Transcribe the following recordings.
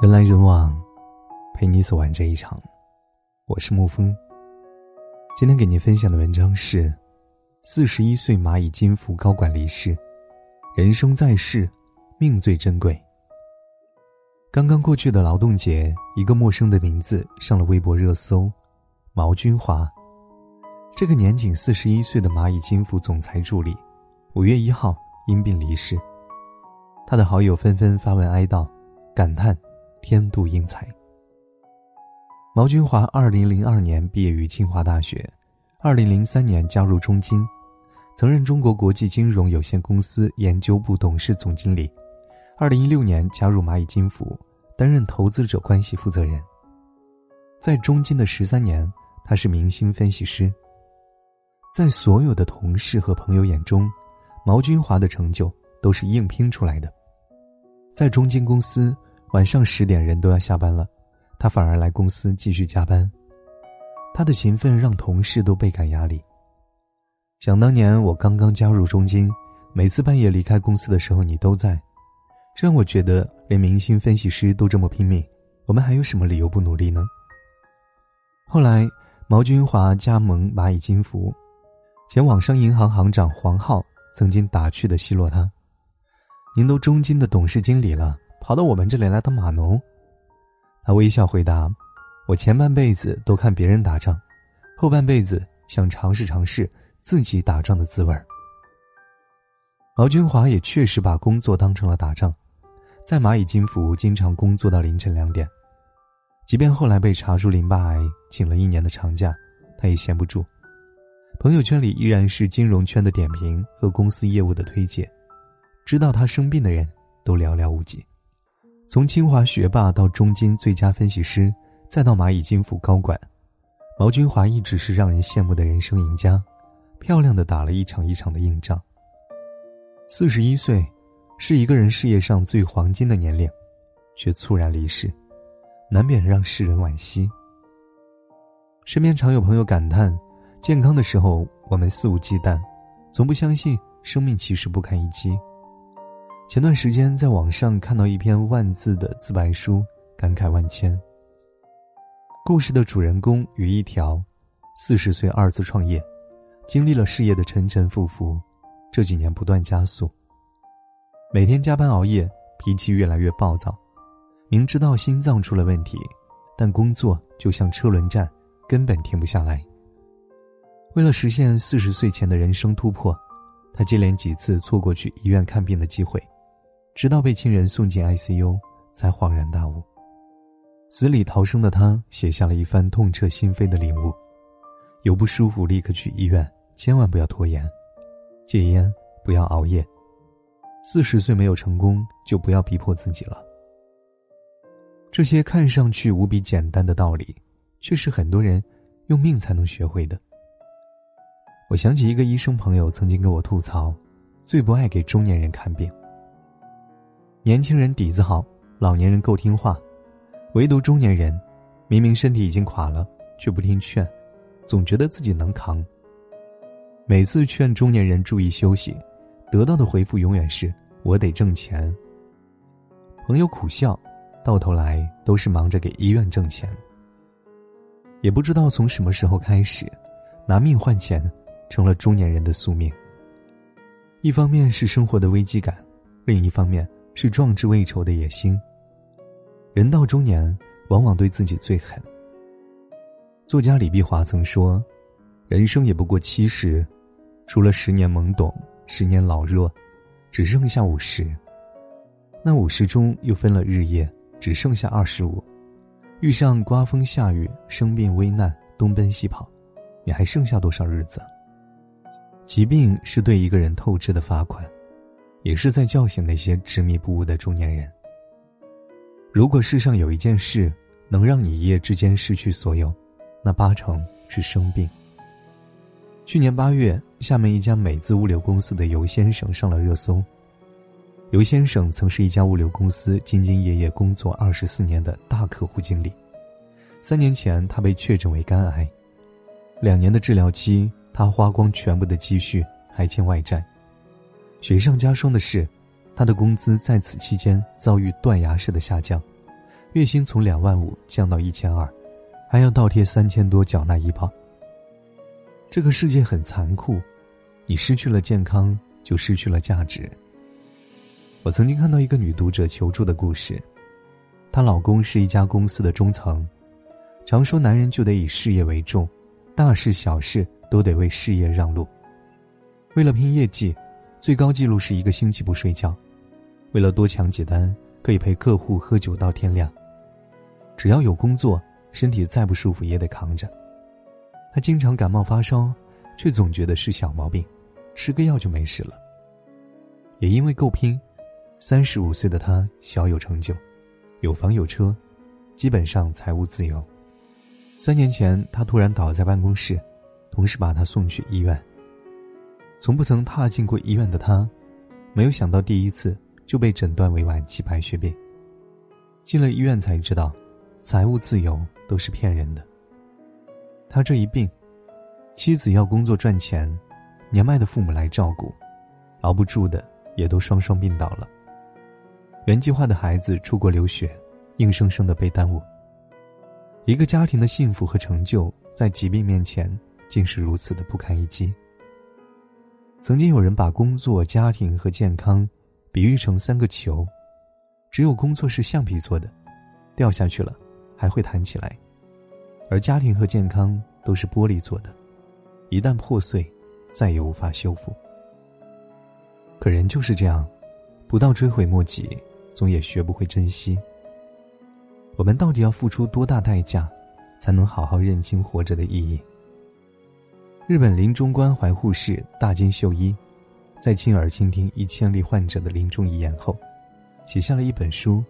人来人往，陪你走完这一场。我是沐风。今天给您分享的文章是：四十一岁蚂蚁金服高管离世，人生在世，命最珍贵。刚刚过去的劳动节，一个陌生的名字上了微博热搜，毛军华。这个年仅四十一岁的蚂蚁金服总裁助理，五月一号因病离世。他的好友纷纷发文哀悼，感叹。天妒英才。毛军华二零零二年毕业于清华大学，二零零三年加入中金，曾任中国国际金融有限公司研究部董事总经理。二零一六年加入蚂蚁金服，担任投资者关系负责人。在中金的十三年，他是明星分析师。在所有的同事和朋友眼中，毛军华的成就都是硬拼出来的。在中金公司。晚上十点，人都要下班了，他反而来公司继续加班。他的勤奋让同事都倍感压力。想当年我刚刚加入中金，每次半夜离开公司的时候你都在，让我觉得连明星分析师都这么拼命，我们还有什么理由不努力呢？后来毛军华加盟蚂蚁金服，前网商银行行长黄浩曾经打趣的奚落他：“您都中金的董事经理了。”跑到我们这里来当码农，他微笑回答：“我前半辈子都看别人打仗，后半辈子想尝试尝试自己打仗的滋味儿。”毛军华也确实把工作当成了打仗，在蚂蚁金服经常工作到凌晨两点，即便后来被查出淋巴癌，请了一年的长假，他也闲不住。朋友圈里依然是金融圈的点评和公司业务的推荐，知道他生病的人都寥寥无几。从清华学霸到中金最佳分析师，再到蚂蚁金服高管，毛军华一直是让人羡慕的人生赢家，漂亮的打了一场一场的硬仗。四十一岁，是一个人事业上最黄金的年龄，却猝然离世，难免让世人惋惜。身边常有朋友感叹：健康的时候我们肆无忌惮，从不相信生命其实不堪一击。前段时间在网上看到一篇万字的自白书，感慨万千。故事的主人公于一条，四十岁二次创业，经历了事业的沉沉浮浮，这几年不断加速。每天加班熬夜，脾气越来越暴躁，明知道心脏出了问题，但工作就像车轮战，根本停不下来。为了实现四十岁前的人生突破，他接连几次错过去医院看病的机会。直到被亲人送进 ICU，才恍然大悟。死里逃生的他写下了一番痛彻心扉的领悟：有不舒服立刻去医院，千万不要拖延；戒烟不要熬夜；四十岁没有成功，就不要逼迫自己了。这些看上去无比简单的道理，却是很多人用命才能学会的。我想起一个医生朋友曾经跟我吐槽，最不爱给中年人看病。年轻人底子好，老年人够听话，唯独中年人，明明身体已经垮了，却不听劝，总觉得自己能扛。每次劝中年人注意休息，得到的回复永远是“我得挣钱”。朋友苦笑，到头来都是忙着给医院挣钱。也不知道从什么时候开始，拿命换钱成了中年人的宿命。一方面是生活的危机感，另一方面。是壮志未酬的野心。人到中年，往往对自己最狠。作家李碧华曾说：“人生也不过七十，除了十年懵懂，十年老弱，只剩下五十。那五十中又分了日夜，只剩下二十五。遇上刮风下雨、生病危难、东奔西跑，你还剩下多少日子？疾病是对一个人透支的罚款。”也是在叫醒那些执迷不悟的中年人。如果世上有一件事能让你一夜之间失去所有，那八成是生病。去年八月，厦门一家美资物流公司的尤先生上了热搜。尤先生曾是一家物流公司兢兢业业工作二十四年的大客户经理。三年前，他被确诊为肝癌，两年的治疗期，他花光全部的积蓄，还欠外债。雪上加霜的是，他的工资在此期间遭遇断崖式的下降，月薪从两万五降到一千二，还要倒贴三千多缴纳医保。这个世界很残酷，你失去了健康，就失去了价值。我曾经看到一个女读者求助的故事，她老公是一家公司的中层，常说男人就得以事业为重，大事小事都得为事业让路。为了拼业绩，最高纪录是一个星期不睡觉；为了多抢几单，可以陪客户喝酒到天亮。只要有工作，身体再不舒服也得扛着。他经常感冒发烧，却总觉得是小毛病，吃个药就没事了。也因为够拼，三十五岁的他小有成就，有房有车，基本上财务自由。三年前，他突然倒在办公室，同事把他送去医院。从不曾踏进过医院的他，没有想到第一次就被诊断为晚期白血病。进了医院才知道，财务自由都是骗人的。他这一病，妻子要工作赚钱，年迈的父母来照顾，熬不住的也都双双病倒了。原计划的孩子出国留学，硬生生的被耽误。一个家庭的幸福和成就，在疾病面前，竟是如此的不堪一击。曾经有人把工作、家庭和健康，比喻成三个球，只有工作是橡皮做的，掉下去了，还会弹起来。而家庭和健康都是玻璃做的，一旦破碎，再也无法修复。可人就是这样，不到追悔莫及，总也学不会珍惜。我们到底要付出多大代价，才能好好认清活着的意义？日本临终关怀护士大金秀一，在亲耳倾听一千例患者的临终遗言后，写下了一本书《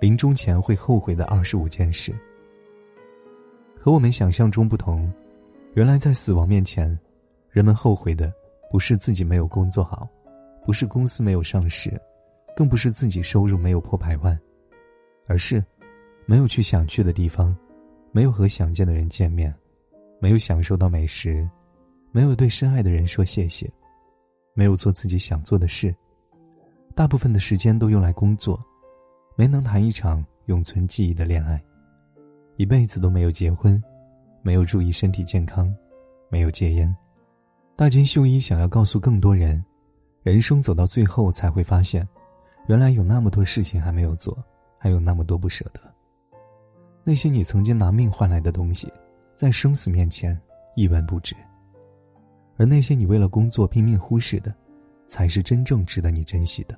临终前会后悔的二十五件事》。和我们想象中不同，原来在死亡面前，人们后悔的不是自己没有工作好，不是公司没有上市，更不是自己收入没有破百万，而是没有去想去的地方，没有和想见的人见面，没有享受到美食，没有对深爱的人说谢谢，没有做自己想做的事，大部分的时间都用来工作，没能谈一场永存记忆的恋爱。一辈子都没有结婚，没有注意身体健康，没有戒烟。大金秀一想要告诉更多人，人生走到最后才会发现，原来有那么多事情还没有做，还有那么多不舍得。那些你曾经拿命换来的东西，在生死面前一文不值。而那些你为了工作拼命忽视的，才是真正值得你珍惜的。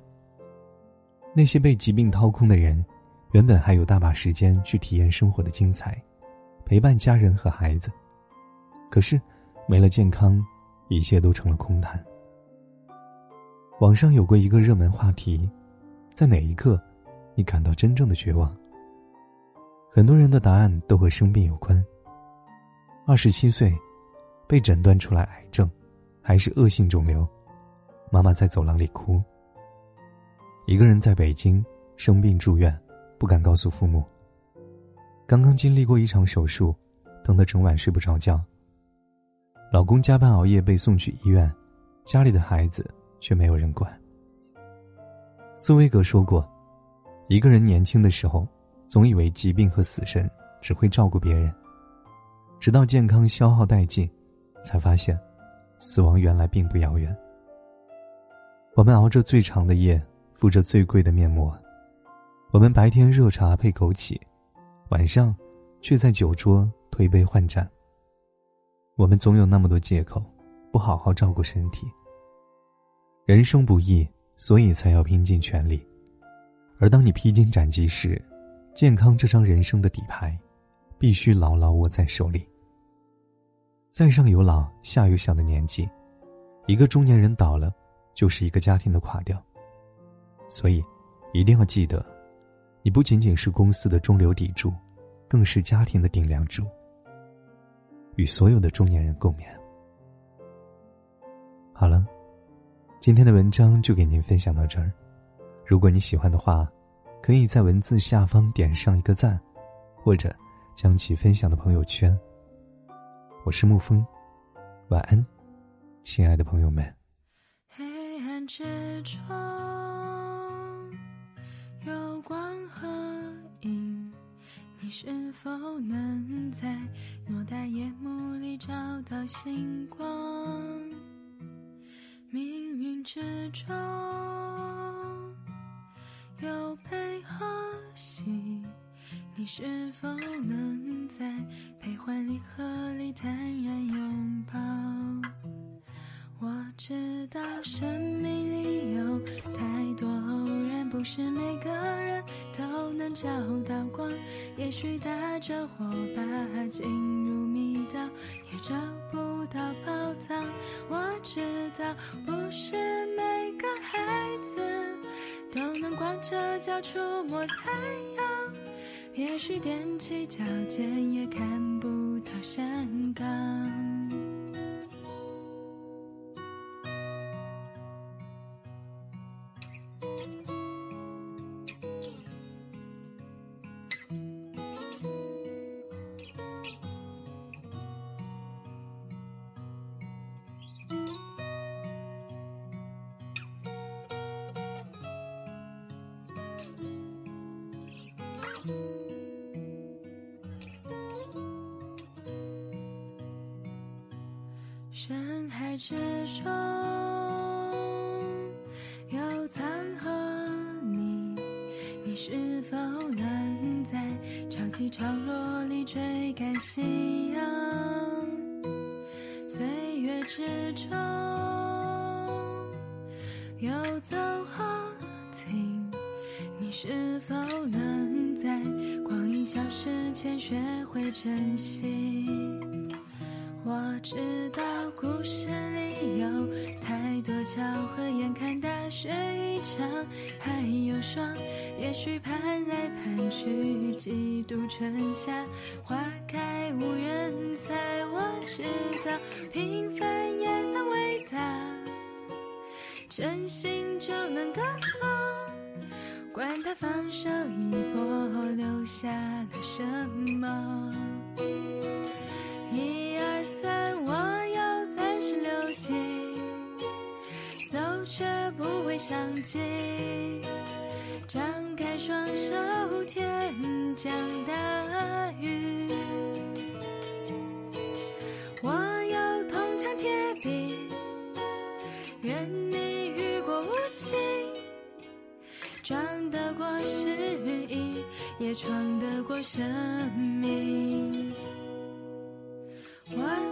那些被疾病掏空的人。原本还有大把时间去体验生活的精彩，陪伴家人和孩子，可是没了健康，一切都成了空谈。网上有过一个热门话题：在哪一刻，你感到真正的绝望？很多人的答案都和生病有关。二十七岁，被诊断出来癌症，还是恶性肿瘤，妈妈在走廊里哭。一个人在北京生病住院。不敢告诉父母。刚刚经历过一场手术，疼得整晚睡不着觉。老公加班熬夜被送去医院，家里的孩子却没有人管。斯威格说过，一个人年轻的时候，总以为疾病和死神只会照顾别人，直到健康消耗殆尽，才发现，死亡原来并不遥远。我们熬着最长的夜，敷着最贵的面膜。我们白天热茶配枸杞，晚上却在酒桌推杯换盏。我们总有那么多借口，不好好照顾身体。人生不易，所以才要拼尽全力。而当你披荆斩棘时，健康这张人生的底牌，必须牢牢握在手里。在上有老下有小的年纪，一个中年人倒了，就是一个家庭的垮掉。所以，一定要记得。你不仅仅是公司的中流砥柱，更是家庭的顶梁柱。与所有的中年人共勉。好了，今天的文章就给您分享到这儿。如果你喜欢的话，可以在文字下方点上一个赞，或者将其分享的朋友圈。我是沐风晚安亲爱的朋友们。黑暗之中有光和影你是否能在偌大夜幕里找到星光？命运之中有悲和喜你是否能在悲欢离合里坦然拥抱？我知道生命里有太多偶然，不是每个人都能找到光。也许带着火把进入密道，也找不到宝藏。我知道不是每个孩子都能光着脚触摸太阳，也许踮起脚尖也看不到山岗。深海之中有藏和你，你是否能在潮起潮落里追赶夕阳？岁月之中有走和停，你是否能在光阴消失前学会珍惜？知道故事里有太多巧合，眼看大雪一场还有霜，也许盼来盼去，几度春夏花开无人猜。我知道平凡也能伟大，真心就能歌颂，管他放手一搏留下了什么。不会伤及。张开双手，天降大雨。我有铜墙铁壁，任你雨过无情，撞得过失意，也闯得过生命。我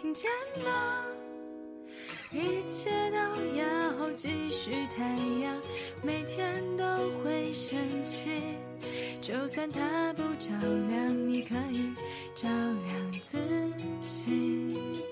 听见吗？一切都要继续，太阳每天都会升起，就算它不照亮，你可以照亮自己。